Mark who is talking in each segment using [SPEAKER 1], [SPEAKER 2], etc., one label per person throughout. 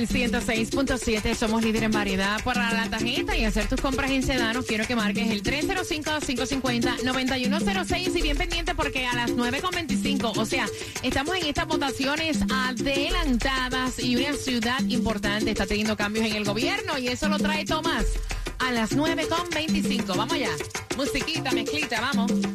[SPEAKER 1] Sol 106.7. Somos líder en variedad. Para la tarjeta y hacer tus compras en Sedano, quiero que marques el 305-550-9106 y bien pendiente porque a las 9.25, o sea, estamos en estas votaciones adelantadas y una ciudad importante está teniendo cambios en el gobierno y eso lo trae Tomás a las 9.25. Vamos allá. Musiquita, mezclita, vamos.
[SPEAKER 2] El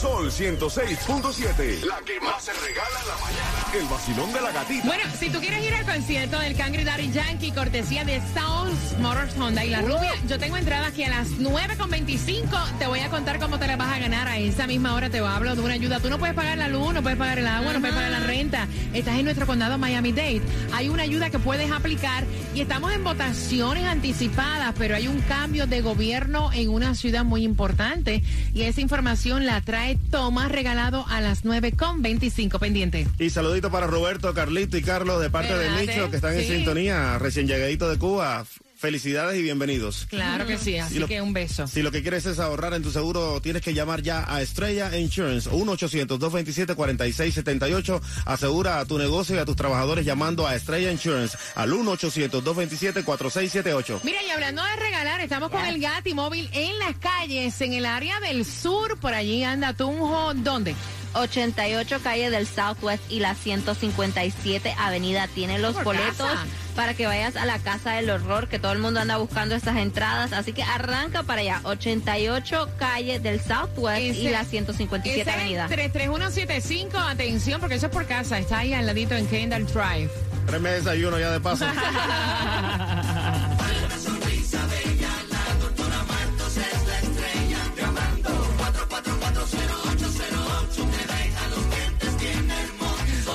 [SPEAKER 2] Sol 106.7. La que más se regala en la mañana. El vacilón de la gatita.
[SPEAKER 1] Bueno, si tú quieres ir al concierto del Cangri Daddy Yankee, cortesía de Sounds Motors Honda y La Rubia, yo tengo entrada aquí a las 9.25. Te voy a contar cómo te la vas a ganar. A esa misma hora te hablo de una ayuda. Tú no puedes pagar la luz, no puedes pagar el agua, no puedes pagar la renta. Estás en nuestro condado Miami-Dade. Hay una ayuda que puedes aplicar y estamos en votaciones anticipadas, pero hay un cambio de gobierno en una ciudad muy importante y esa información la trae Tomás regalado a las 9.25 pendiente.
[SPEAKER 3] Y saludito para Roberto, Carlito y Carlos de parte de
[SPEAKER 1] Espérate,
[SPEAKER 3] Nicho que están en sintonía, recién llegadito de Cuba. Felicidades y bienvenidos.
[SPEAKER 1] Claro que sí, así
[SPEAKER 3] lo-
[SPEAKER 1] que un beso.
[SPEAKER 3] Si lo que quieres es ahorrar en tu seguro, tienes que llamar ya a Estrella Insurance 1-800-227-4678. Asegura a tu negocio y a tus trabajadores llamando a Estrella Insurance al 1-800-227-4678.
[SPEAKER 1] Mira, y hablando de regalar, estamos con el Gati móvil en las calles, en el área del sur, por allí anda Tunjo, ¿dónde?
[SPEAKER 4] 88 calle del Southwest y la 157 avenida. Tiene los boletos
[SPEAKER 1] casa.
[SPEAKER 4] para que vayas a la Casa del Horror, que todo el mundo anda buscando estas entradas. Así que arranca para allá. 88 calle del Southwest y la 157
[SPEAKER 1] Ese es
[SPEAKER 4] avenida.
[SPEAKER 1] 33175, atención, porque eso es por casa, está ahí al ladito en Kendall Drive.
[SPEAKER 3] Tres meses desayuno ya de paso.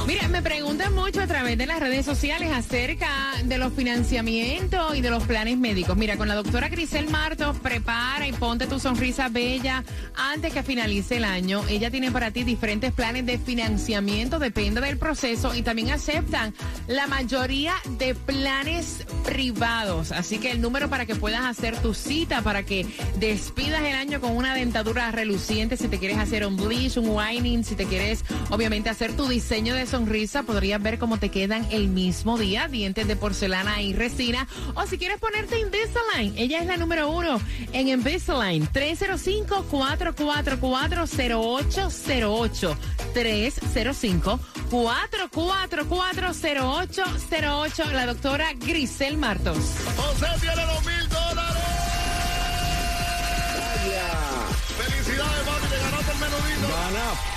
[SPEAKER 1] Mira, me preguntan mucho a través de las redes sociales acerca de los financiamientos y de los planes médicos. Mira, con la doctora Grisel Martos, prepara y ponte tu sonrisa bella antes que finalice el año. Ella tiene para ti diferentes planes de financiamiento, depende del proceso y también aceptan la mayoría de planes privados. Así que el número para que puedas hacer tu cita, para que despidas el año con una dentadura reluciente, si te quieres hacer un bleach, un whitening, si te quieres obviamente hacer tu diseño de sonrisa, podrías ver cómo te quedan el mismo día, dientes de porcelana y resina, o si quieres ponerte Invisalign, ella es la número uno en Invisalign, 305-444-0808, 305-444-0808, la doctora Grisel Martos.
[SPEAKER 2] José tiene los mil dólares. Felicidades, papi. Te ganaste el menudito. Gana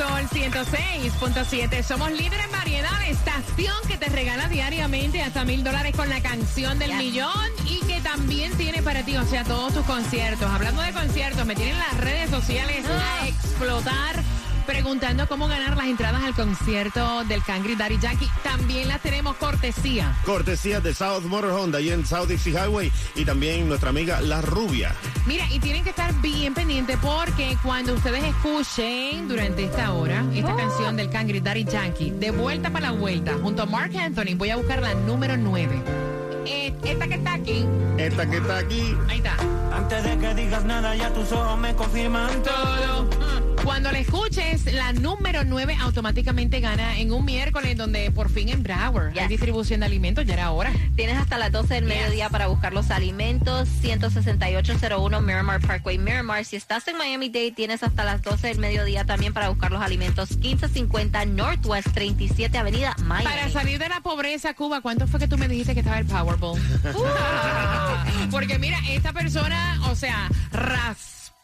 [SPEAKER 2] Sol 106.7
[SPEAKER 1] somos líderes en variedad, estación que te regala diariamente hasta mil dólares con la canción del millón y que también tiene para ti, o sea, todos tus conciertos. Hablando de conciertos, me tienen las redes sociales a explotar. Preguntando cómo ganar las entradas al concierto del Cangri Daddy Yankee. También las tenemos cortesía.
[SPEAKER 3] Cortesía de South Motor Honda y en South Dixie Highway y también nuestra amiga La Rubia.
[SPEAKER 1] Mira, y tienen que estar bien pendientes porque cuando ustedes escuchen durante esta hora esta canción del Cangri Daddy Yankee, de vuelta para la vuelta, junto a Mark Anthony, voy a buscar la número 9. Eh, esta que está aquí,
[SPEAKER 3] Esta que está aquí,
[SPEAKER 1] ahí está.
[SPEAKER 5] Antes de que digas nada, ya tus ojos me confirman
[SPEAKER 1] Todo. Mm. Cuando la escuches, la número 9 automáticamente gana en un miércoles donde por fin en Broward hay
[SPEAKER 4] Yes.
[SPEAKER 1] distribución de alimentos, ya era hora.
[SPEAKER 4] Tienes hasta las 12 del
[SPEAKER 1] Yes.
[SPEAKER 4] mediodía para buscar los alimentos. 16801 Miramar Parkway, Miramar. Si estás en Miami-Dade, tienes hasta las 12 del mediodía también para buscar los alimentos. 1550 Northwest 37 Avenida, Miami.
[SPEAKER 1] Para salir de la pobreza, Cuba, ¿cuánto fue que tú me dijiste que estaba el Powerball? Uh, porque mira, esta persona, o sea,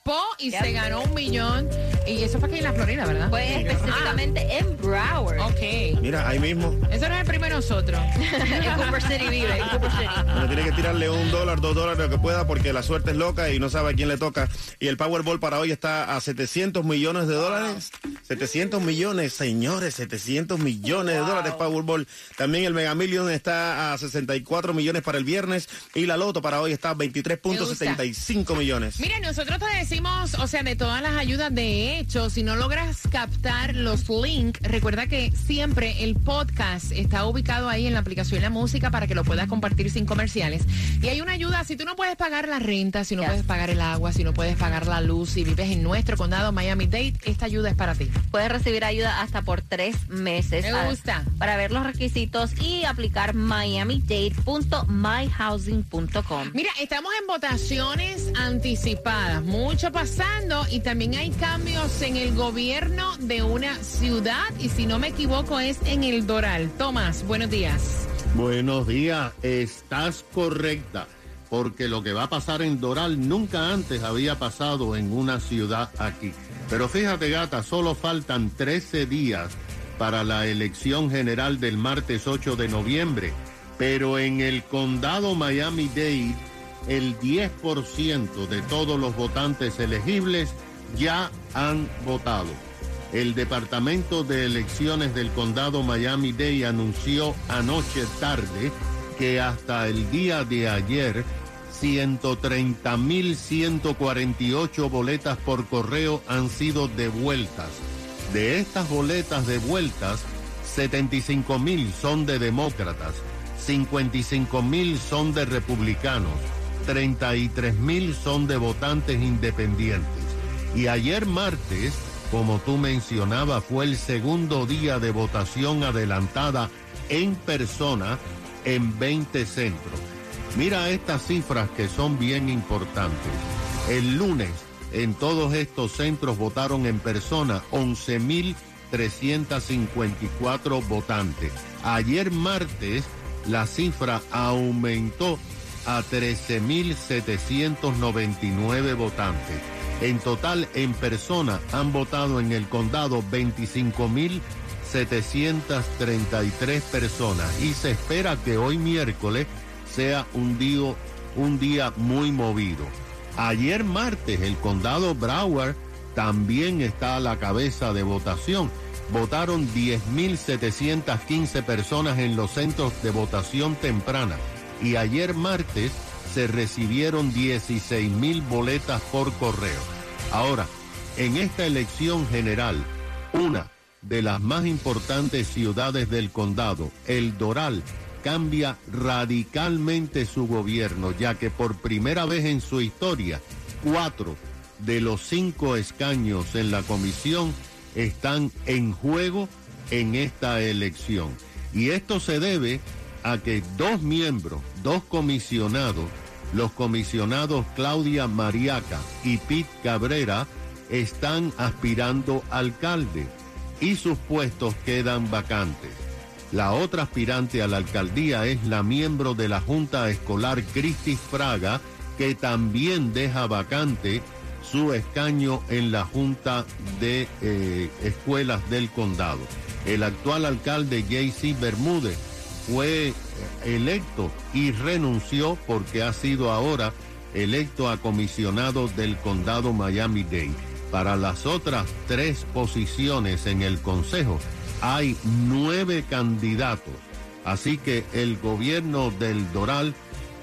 [SPEAKER 1] raspó y se ganó un millón. Y eso fue aquí en la Florida, ¿verdad?
[SPEAKER 4] Fue específicamente en Broward.
[SPEAKER 1] Ok.
[SPEAKER 3] Mira, ahí mismo.
[SPEAKER 1] Eso no es el primo de nosotros.
[SPEAKER 4] en Cooper City vive, en Cooper City.
[SPEAKER 3] Uno tiene que tirarle un dólar, dos dólares, lo que pueda, porque la suerte es loca y no sabe a quién le toca. Y el Powerball para hoy está a 700 millones de dólares. 700 millones, señores, 700 millones de dólares Powerball. También el Mega Million está a 64 millones para el viernes y la Loto para hoy está a 23.75 millones.
[SPEAKER 1] Mira, nosotros te decimos, o sea, de todas las ayudas, de hecho, si no logras captar los links, recuerda que siempre el podcast está ubicado ahí en la aplicación La Música para que lo puedas compartir sin comerciales. Y hay una ayuda, si tú no puedes pagar la renta, si no
[SPEAKER 4] Yes.
[SPEAKER 1] puedes pagar el agua, si no puedes pagar la luz, si vives en nuestro condado Miami-Dade, esta ayuda es para ti.
[SPEAKER 4] Puedes recibir ayuda hasta por tres meses.
[SPEAKER 1] Me gusta.
[SPEAKER 4] Para ver los requisitos y aplicar miamidade.myhousing.com.
[SPEAKER 1] Mira, estamos en votaciones anticipadas, pasando y también hay cambios en el gobierno de una ciudad y si no me equivoco es en el Doral. Tomás, buenos días.
[SPEAKER 6] Buenos días, estás correcta, porque lo que va a pasar en Doral nunca antes había pasado en una ciudad aquí. Pero fíjate, gata, solo faltan 13 días para la elección general del martes 8 de noviembre, pero en el condado Miami-Dade, el 10% de todos los votantes elegibles ya han votado. El Departamento de Elecciones del Condado Miami-Dade anunció anoche tarde que hasta el día de ayer 130.148 boletas por correo han sido devueltas. De estas boletas devueltas, 75.000 son de demócratas, 55.000 son de republicanos, 33.000 son de votantes independientes. Y ayer martes, como tú mencionabas, fue el segundo día de votación adelantada en persona en 20 centros. Mira estas cifras que son bien importantes. El lunes, en todos estos centros votaron en persona 11.354 votantes. Ayer martes, la cifra aumentó a 13.799 votantes. En total, en persona, han votado en el condado 25.733 personas y se espera que hoy miércoles sea un día, un día muy movido. Ayer martes, el condado Broward también está a la cabeza de votación. Votaron 10.715 personas en los centros de votación temprana y ayer martes se recibieron 16.000 boletas por correo. Ahora, en esta elección general, una de las más importantes ciudades del condado, El Doral, cambia radicalmente su gobierno, ya que por primera vez en su historia, cuatro de los cinco escaños en la comisión están en juego en esta elección. Y esto se debe a que dos miembros, dos comisionados, los comisionados Claudia Mariaca y Pete Cabrera, están aspirando alcalde y sus puestos quedan vacantes. La otra aspirante a la alcaldía es la miembro de la Junta Escolar Cristis Fraga, que también deja vacante su escaño en la Junta de eh, Escuelas del Condado. El actual alcalde J.C. Bermúdez fue electo y renunció porque ha sido ahora electo a comisionado del condado Miami-Dade. Para las otras tres posiciones en el Consejo hay nueve candidatos. Así que el gobierno del Doral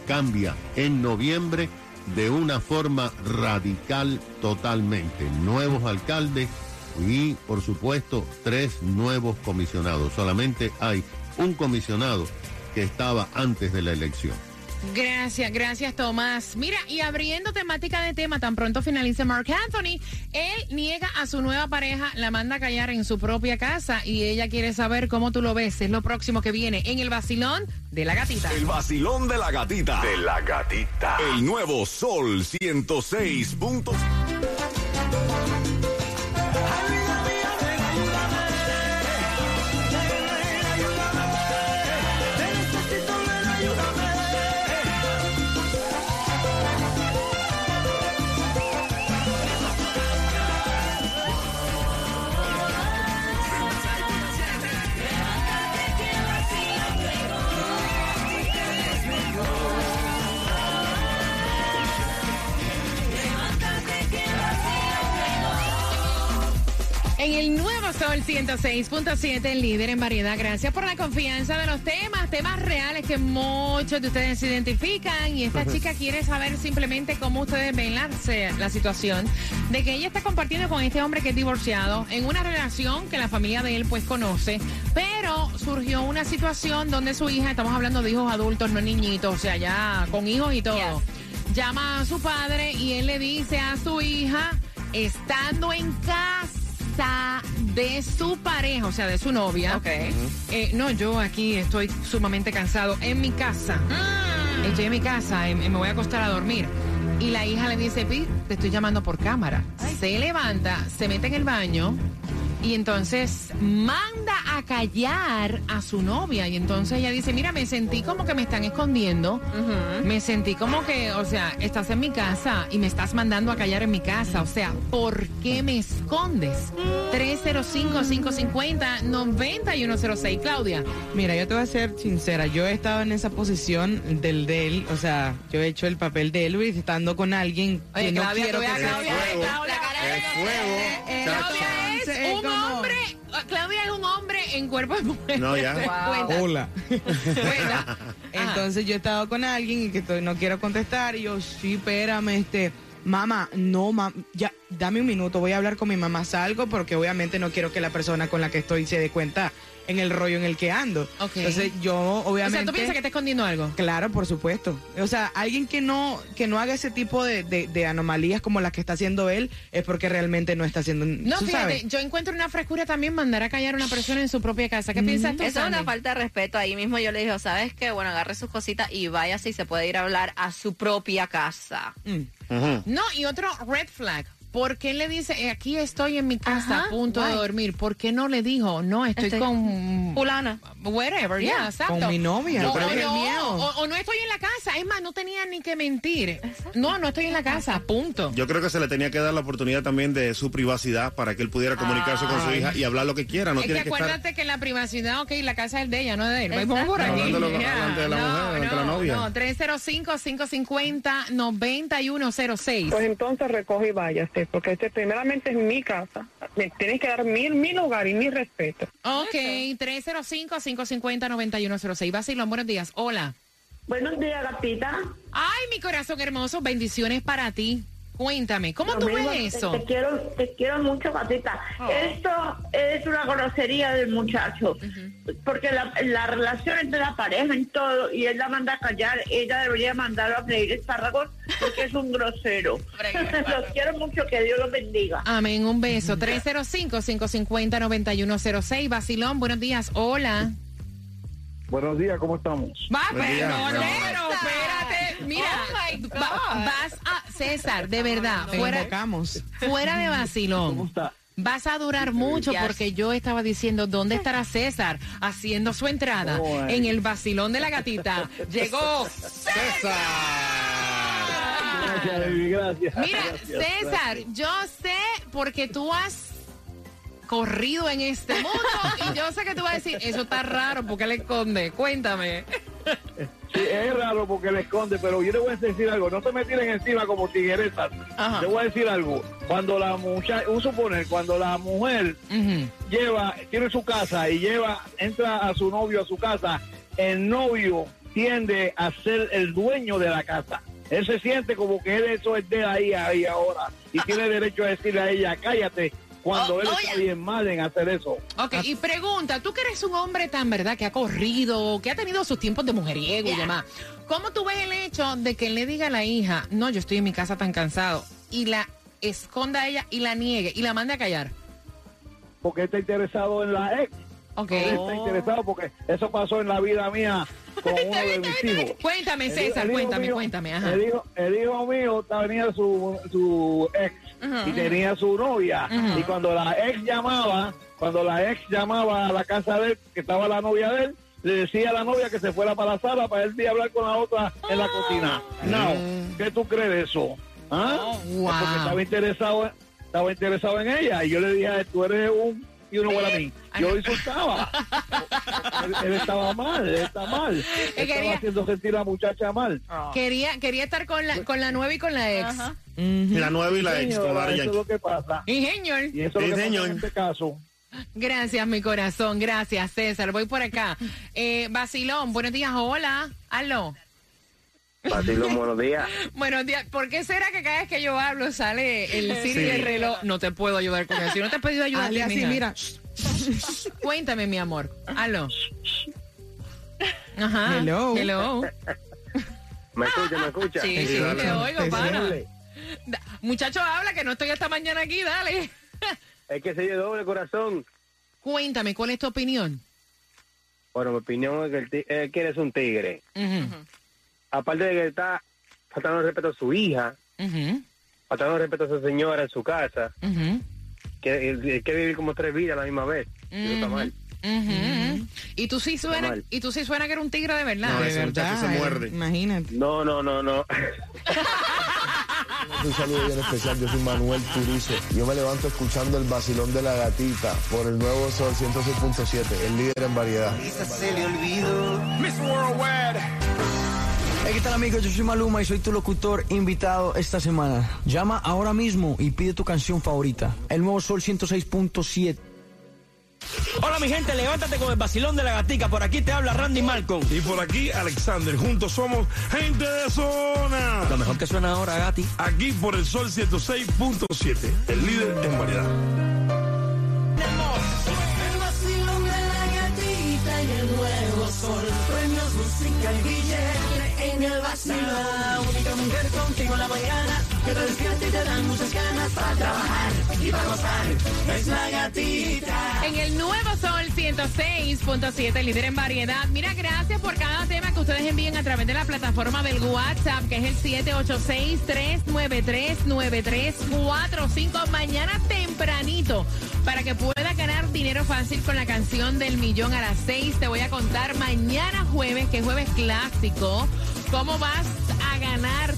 [SPEAKER 6] cambia en noviembre de una forma radical totalmente. Nuevos alcaldes y, por supuesto, tres nuevos comisionados. Solamente hay un comisionado que estaba antes de la elección.
[SPEAKER 1] Gracias, gracias Tomás. Mira, y abriendo temática de tema, tan pronto finalice Mark Anthony, él niega a su nueva pareja, la manda a callar en su propia casa y ella quiere saber cómo tú lo ves. Es lo próximo que viene en el vacilón de la gatita.
[SPEAKER 2] El vacilón de la gatita. De la gatita. El nuevo Sol 106.
[SPEAKER 1] En el nuevo Sol 106.7, el líder en variedad. Gracias por la confianza de los temas, temas reales que muchos de ustedes se identifican. Y esta chica quiere saber simplemente cómo ustedes ven la situación de que ella está compartiendo con este hombre que es divorciado en una relación que la familia de él pues conoce. Pero surgió una situación donde su hija, estamos hablando de hijos adultos, no niñitos, o sea, ya con hijos y todo. Llama a su padre y él le dice a su hija, estando en casa de su pareja, o sea, de su novia. eh, no, yo aquí estoy sumamente cansado. En mi casa. Estoy en mi casa, eh, me voy a acostar a dormir. Y la hija le dice, Pi, te estoy llamando por cámara. Se levanta, se mete en el baño y entonces manda a callar a su novia. Y entonces ella dice, mira, me sentí como que me están escondiendo. Me sentí como que, o sea, estás en mi casa y me estás mandando a callar en mi casa. O sea, ¿por qué me escondes? 305-550-9106. Claudia.
[SPEAKER 7] Mira, yo te voy a ser sincera, yo he estado en esa posición del de él, o sea, yo he hecho el papel de Elvis estando con alguien que no quiero que se
[SPEAKER 1] Claudia. Claudia, Claudia un hombre, Claudia es un hombre en cuerpo de mujer.
[SPEAKER 3] No, ya.
[SPEAKER 1] Cuenta,
[SPEAKER 7] Hola.
[SPEAKER 1] cuenta.
[SPEAKER 7] Entonces yo he estado con alguien y que estoy- no quiero contestar y yo, sí, espérame, este, mamá, no, mamá, ya, dame un minuto, voy a hablar con mi mamá, salgo porque obviamente no quiero que la persona con la que estoy se dé cuenta en el rollo en el que ando. Entonces yo
[SPEAKER 1] O
[SPEAKER 7] obviamente...
[SPEAKER 1] sea, ¿tú piensas que está escondiendo algo?
[SPEAKER 7] Claro, por supuesto. O sea, alguien que no que no haga ese tipo de, de- de anomalías como las que está haciendo él es porque realmente no está haciendo.
[SPEAKER 1] No,
[SPEAKER 7] ¿tú
[SPEAKER 1] fíjate,
[SPEAKER 7] sabes?
[SPEAKER 1] yo encuentro una frescura también mandar a callar a una persona en su propia casa. ¿Qué piensas tú,
[SPEAKER 4] Eso es una falta de respeto. Ahí mismo yo le dije, ¿sabes qué? Bueno, agarre sus cositas y vaya si se puede ir a hablar a su propia casa.
[SPEAKER 7] Mm.
[SPEAKER 1] No, y otro red flag. ¿Por qué le dice, eh, aquí estoy en mi casa
[SPEAKER 4] Ajá,
[SPEAKER 1] a punto de dormir? ¿Por qué no le dijo, no, estoy,
[SPEAKER 4] Estoy-
[SPEAKER 1] con...
[SPEAKER 4] Fulana.
[SPEAKER 1] Whatever, ya,
[SPEAKER 4] Yeah.
[SPEAKER 1] exacto.
[SPEAKER 7] Con mi novia.
[SPEAKER 1] O,
[SPEAKER 7] Yo creo
[SPEAKER 1] o
[SPEAKER 7] que
[SPEAKER 1] no,
[SPEAKER 7] el miedo.
[SPEAKER 1] o- o no estoy en la casa. Es más, no tenía ni que mentir. No, no estoy en la casa, punto.
[SPEAKER 3] Yo creo que se le tenía que dar la oportunidad también de su privacidad para que él pudiera comunicarse con su hija y hablar lo que quiera. No
[SPEAKER 1] es que
[SPEAKER 3] tiene que estar.
[SPEAKER 1] acuérdate que la privacidad, ok, la casa es de ella, no de él.
[SPEAKER 4] Exacto.
[SPEAKER 1] Vamos por aquí.
[SPEAKER 3] Hablando
[SPEAKER 1] Ya.
[SPEAKER 3] delante de la
[SPEAKER 1] no,
[SPEAKER 3] mujer, de la
[SPEAKER 1] no,
[SPEAKER 3] novia.
[SPEAKER 1] No, 305-550-9106.
[SPEAKER 8] Pues entonces recoge y váyase, porque este primeramente es mi casa. Me tienes que dar mi, mi lugar y mi respeto.
[SPEAKER 1] Ok, 305-550-9106. Basilón, buenos días. Hola.
[SPEAKER 9] Buenos días, gatita.
[SPEAKER 1] Ay, mi corazón hermoso, bendiciones para ti. Cuéntame, ¿cómo tú
[SPEAKER 9] Lo mismo,
[SPEAKER 1] ves eso?
[SPEAKER 9] Te, quiero, te quiero mucho, gatita.
[SPEAKER 1] Oh.
[SPEAKER 9] Esto es una grosería del muchacho, porque la, la relación entre la pareja en todo, y él la manda a callar, ella debería mandarlo a freír espárragos, porque es un grosero. los quiero mucho, que Dios los bendiga.
[SPEAKER 1] Amén, un beso. 305-550-9106. Basilón, buenos días. Hola.
[SPEAKER 10] Buenos días, ¿cómo estamos?
[SPEAKER 1] Va,
[SPEAKER 3] amor.
[SPEAKER 1] pero, espérate. Mira, va- vas a, César, de verdad,
[SPEAKER 7] Te
[SPEAKER 1] fuera,
[SPEAKER 7] invocamos.
[SPEAKER 1] fuera de
[SPEAKER 10] ¿Cómo
[SPEAKER 1] vacilón.
[SPEAKER 10] está?
[SPEAKER 1] Vas a durar mucho
[SPEAKER 4] Yes.
[SPEAKER 1] porque yo estaba diciendo dónde estará César haciendo su entrada
[SPEAKER 10] Oh, ay.
[SPEAKER 1] en el vacilón de la gatita. Llegó
[SPEAKER 3] ¡César!
[SPEAKER 10] Gracias, baby, gracias.
[SPEAKER 1] Mira,
[SPEAKER 10] Gracias,
[SPEAKER 1] César, yo sé porque tú has corrido en este mundo y yo sé que tú vas a decir, eso está raro, porque le esconde? Cuéntame.
[SPEAKER 10] Sí, es raro porque le esconde, pero yo le voy a decir algo. No se me tiren encima como tigueresas.
[SPEAKER 1] Ajá.
[SPEAKER 10] Le voy a decir algo. Cuando la muchacha, un suponer, cuando la mujer lleva, tiene su casa y lleva, entra a su novio a su casa, el novio tiende a ser el dueño de la casa. Él se siente como que él eso es de ahí, ahí ahora. Y tiene derecho a decirle a ella, cállate, cuando
[SPEAKER 1] Oh,
[SPEAKER 10] él
[SPEAKER 1] oye.
[SPEAKER 10] está bien mal en hacer eso.
[SPEAKER 1] Ok, y pregunta, tú que eres un hombre tan, ¿verdad? Que ha corrido, que ha tenido sus tiempos de mujeriego y demás. ¿Cómo tú ves el hecho de que le diga a la hija, no, yo estoy en mi casa tan cansado, y la esconda a ella y la niegue y la mande a callar?
[SPEAKER 10] Porque él está interesado en la ex.
[SPEAKER 1] Ok.
[SPEAKER 10] Él está interesado porque eso pasó en la vida mía con uno de mis hijos.
[SPEAKER 1] Cuéntame, César,
[SPEAKER 10] el
[SPEAKER 1] cuéntame,
[SPEAKER 10] mío-
[SPEAKER 1] cuéntame. Ajá.
[SPEAKER 10] El hijo, el hijo mío tenía su, su ex y tenía su novia. Y cuando la ex llamaba, cuando la ex llamaba a la casa de él, que estaba la novia de él, le decía a la novia que se fuera para la sala para él ir a hablar con la otra en la cocina. No, ¿qué tú crees de eso? ¿Ah?
[SPEAKER 1] Oh,
[SPEAKER 10] Es
[SPEAKER 1] wow.
[SPEAKER 10] Porque estaba interesado, estaba interesado en ella y yo le dije, tú eres un y uno igual a mí. Yo lo insultaba. él, él estaba mal, él está mal. Estaba
[SPEAKER 1] quería-
[SPEAKER 10] haciendo sentir a la muchacha mal.
[SPEAKER 1] Quería, quería estar con la, con la nueva y con la ex.
[SPEAKER 4] Ajá.
[SPEAKER 3] La nueva y la ex.
[SPEAKER 10] Señora, eso es lo que pasa.
[SPEAKER 1] Y señor.
[SPEAKER 10] Y eso es
[SPEAKER 3] Sí,
[SPEAKER 10] lo que pasa
[SPEAKER 3] señor.
[SPEAKER 10] en este caso.
[SPEAKER 1] Gracias, mi corazón. Gracias, César. Voy por acá. Eh, Basilón, buenos días. Hola. Aló.
[SPEAKER 11] Basilón, buenos días.
[SPEAKER 1] Buenos días. ¿Por qué será que cada vez que yo hablo sale el Siri
[SPEAKER 3] Sí.
[SPEAKER 1] del reloj? No te puedo ayudar con eso. Yo no te he pedido ayuda.
[SPEAKER 7] así, mira.
[SPEAKER 1] Cuéntame, mi amor. Aló. Ajá.
[SPEAKER 7] Hello.
[SPEAKER 1] Hello.
[SPEAKER 11] ¿Me escucha, me escucha?
[SPEAKER 1] Sí, sí,
[SPEAKER 3] Sí, dale.
[SPEAKER 1] te oigo, pana. Muchacho, habla que no estoy esta mañana aquí, dale.
[SPEAKER 11] Es que se dio doble corazón.
[SPEAKER 1] Cuéntame, ¿cuál es tu opinión?
[SPEAKER 11] Bueno, mi opinión es que el ti- él quiere es un tigre.
[SPEAKER 1] Ujú,
[SPEAKER 11] Aparte de que está faltando el respeto a su hija,
[SPEAKER 1] ujú,
[SPEAKER 11] faltando el respeto a su señora en su casa,
[SPEAKER 1] ujú,
[SPEAKER 11] que él quiere vivir como tres vidas a la misma vez. Y Eso está
[SPEAKER 1] tú sí suena, y tú sí suena que era un tigre de verdad.
[SPEAKER 3] No,
[SPEAKER 7] De verdad.
[SPEAKER 3] se
[SPEAKER 7] eh,
[SPEAKER 3] muerde.
[SPEAKER 7] Imagínate.
[SPEAKER 11] No, no, no, no.
[SPEAKER 12] Un saludo bien especial, yo soy Manuel Turizo. Yo me levanto escuchando el vacilón de la gatita por el nuevo Sol 106.7, el líder en variedad.
[SPEAKER 5] Hey, ¿qué tal amigos? Yo soy Maluma y soy tu locutor invitado esta semana. Llama ahora mismo y pide tu canción favorita. El nuevo Sol 106.7.
[SPEAKER 13] Hola mi gente, levántate con el vacilón de la gatica. Por aquí te habla Randy Malcolm.
[SPEAKER 14] Y por aquí, Alexander. Juntos somos gente de zona.
[SPEAKER 13] Lo mejor que suena ahora, Gati.
[SPEAKER 14] Aquí por el Sol 106.7, el líder en variedad.
[SPEAKER 15] El vacilón de la gatita y el nuevo sol. Premios, música y billete en el vacilón. La mujer contigo en la mañana que te despierta y te dan muchas ganas para trabajar y para gozar. Es la gatita.
[SPEAKER 1] En el nuevo Sol 106.7, líder en variedad. Mira, gracias por cada tema que ustedes envíen a través de la plataforma del WhatsApp, que es el 786-393-9345. Mañana tempranito, para que pueda ganar dinero fácil con la canción del millón a las 6. Te voy a contar mañana jueves, que es jueves clásico, cómo vas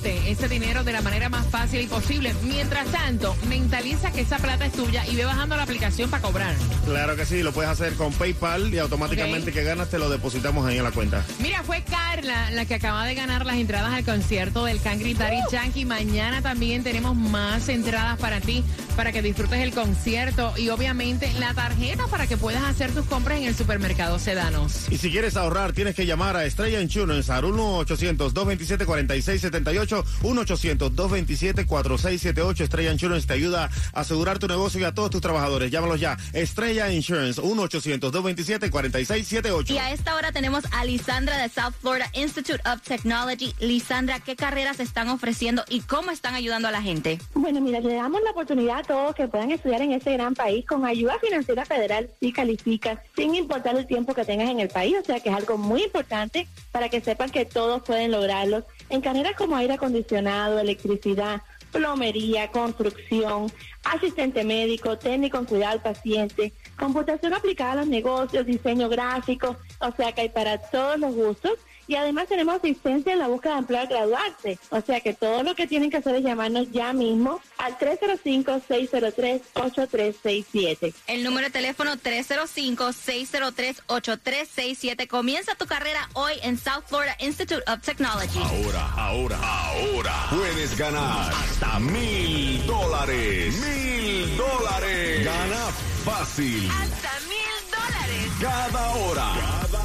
[SPEAKER 1] ese dinero de la manera más fácil y posible. Mientras tanto, mentaliza que esa plata es tuya y ve bajando la aplicación para cobrar.
[SPEAKER 3] Claro que sí, lo puedes hacer con PayPal y automáticamente que ganas te lo depositamos ahí en la cuenta.
[SPEAKER 1] Mira, fue Carla la que acaba de ganar las entradas al concierto del Cangri Daddy Yankee. Mañana también tenemos más entradas para ti, para que disfrutes el concierto y obviamente la tarjeta para que puedas hacer tus compras en el supermercado Sedanos.
[SPEAKER 3] Y si quieres ahorrar, tienes que llamar a Estrella Insurance al 1-800-227-4678, 1-800-227-4678. Estrella Insurance te ayuda a asegurar tu negocio y a todos tus trabajadores. Llámalos ya. Estrella Insurance, 1-800-227-4678.
[SPEAKER 4] Y a esta hora tenemos a Lisandra de South Florida Institute of Technology. Lisandra, ¿qué carreras están ofreciendo y cómo están ayudando a la gente?
[SPEAKER 16] Bueno, mira, le damos la oportunidad a todos que puedan estudiar en este gran país con ayuda financiera federal si calificas, sin importar el tiempo que tengas en el país. O sea que es algo muy importante para que sepan que todos pueden lograrlo. En carreras como aire acondicionado, electricidad, plomería, construcción, asistente médico, técnico en cuidado al paciente, computación aplicada a los negocios, diseño gráfico, o sea que hay para todos los gustos. Y además tenemos asistencia en la búsqueda de empleo al graduarse. O sea que todo lo que tienen que hacer es llamarnos ya mismo al 305-603-8367.
[SPEAKER 4] El número de teléfono 305-603-8367. Comienza tu carrera hoy en South Florida Institute of Technology.
[SPEAKER 2] Ahora, ahora, ahora puedes ganar hasta mil dólares. Mil dólares. Gana fácil.
[SPEAKER 17] Hasta mil dólares.
[SPEAKER 2] Cada hora. Cada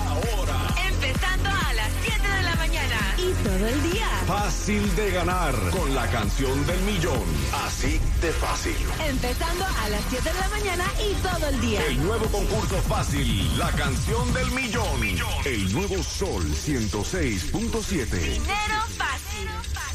[SPEAKER 16] Y todo el día.
[SPEAKER 2] Fácil de ganar con la canción del millón. Así de fácil.
[SPEAKER 17] Empezando a las 7 de la mañana y todo el día.
[SPEAKER 2] El nuevo concurso fácil. La canción del millón. El nuevo Sol 106.7.
[SPEAKER 17] Dinero fácil.